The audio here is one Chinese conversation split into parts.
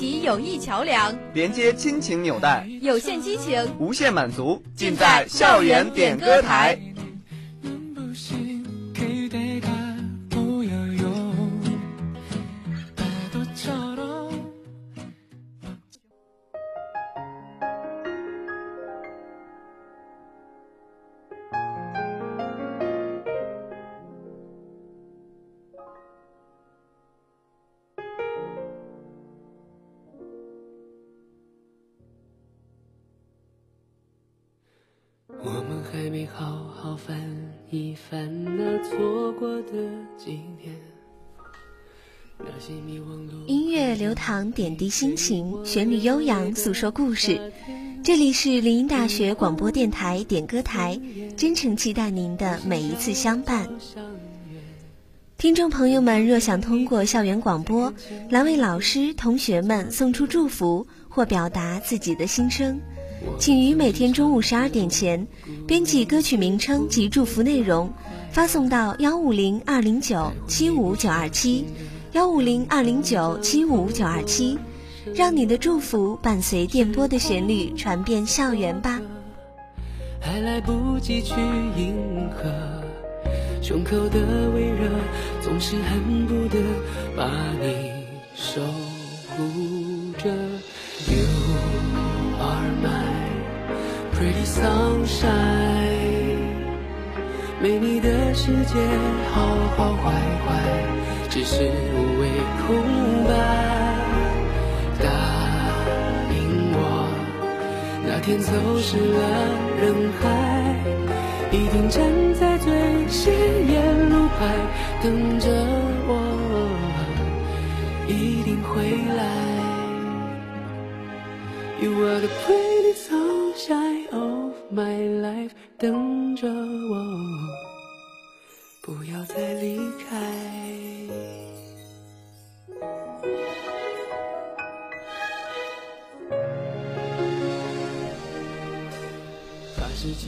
架起友谊桥梁，连接亲情纽带，有限激情，无限满足，尽在校园点歌台。还没好好翻一翻那错过的今天。音乐流淌，点滴心情，旋律悠扬，诉说故事。这里是林荫大学广播电台点歌台，真诚期待您的每一次相伴。听众朋友们，若想通过校园广播来为老师、同学们送出祝福或表达自己的心声。请于每天中午十二点前编辑歌曲名称及祝福内容，发送到幺五零二零九七五九二七幺五零二零九七五九二七，让你的祝福伴随电波的旋律传遍校园吧。还来不及去迎合，胸口的微热总是恨不得把你守护 sunshine，没你的世界好好坏坏，只是无谓空白。答应我，那天走失了人海，一定站在最显眼路牌等着我，一定会来。You are the pretty sunshine of my life，等着我，不要再离开。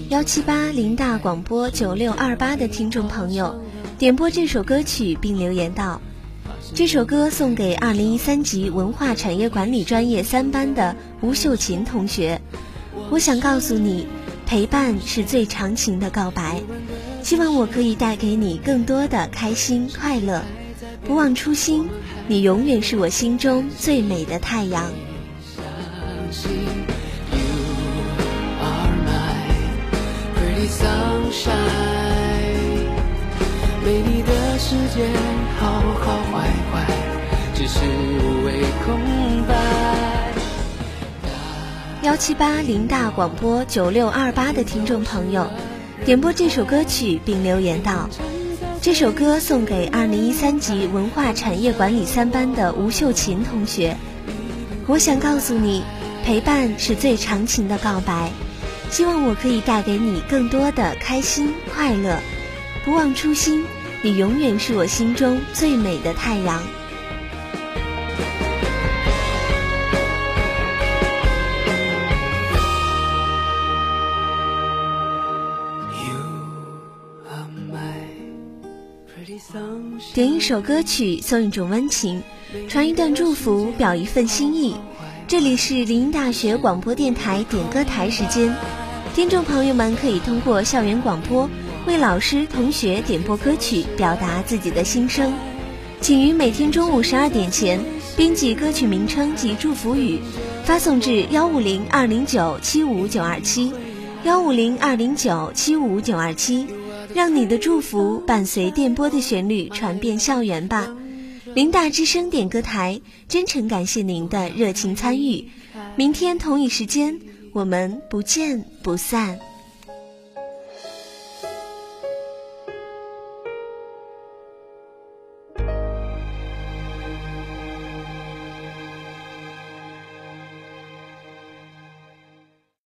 幺七八林大广播九六二八的听众朋友，点播这首歌曲并留言道。这首歌送给二零一三级文化产业管理专业三班的吴秀琴同学。我想告诉你，陪伴是最长情的告白。希望我可以带给你更多的开心快乐。不忘初心，你永远是我心中最美的太阳。美你的世界，幺七八林大广播九六二八的听众朋友，点播这首歌曲并留言道：“这首歌送给二零一三级文化产业管理三班的吴秀琴同学。我想告诉你，陪伴是最长情的告白。希望我可以带给你更多的开心快乐。”不忘初心，你永远是我心中最美的太阳。点一首歌曲，送一种温情，传一段祝福，表一份心意。这里是林大学广播电台点歌台时间，听众朋友们可以通过校园广播。为老师、同学点播歌曲，表达自己的心声，请于每天中午十二点前编辑歌曲名称及祝福语，发送至幺五零二零九七五九二七，幺五零二零九七五九二七，让你的祝福伴随电波的旋律传遍校园吧。林大之声点歌台真诚感谢您的热情参与，明天同一时间我们不见不散。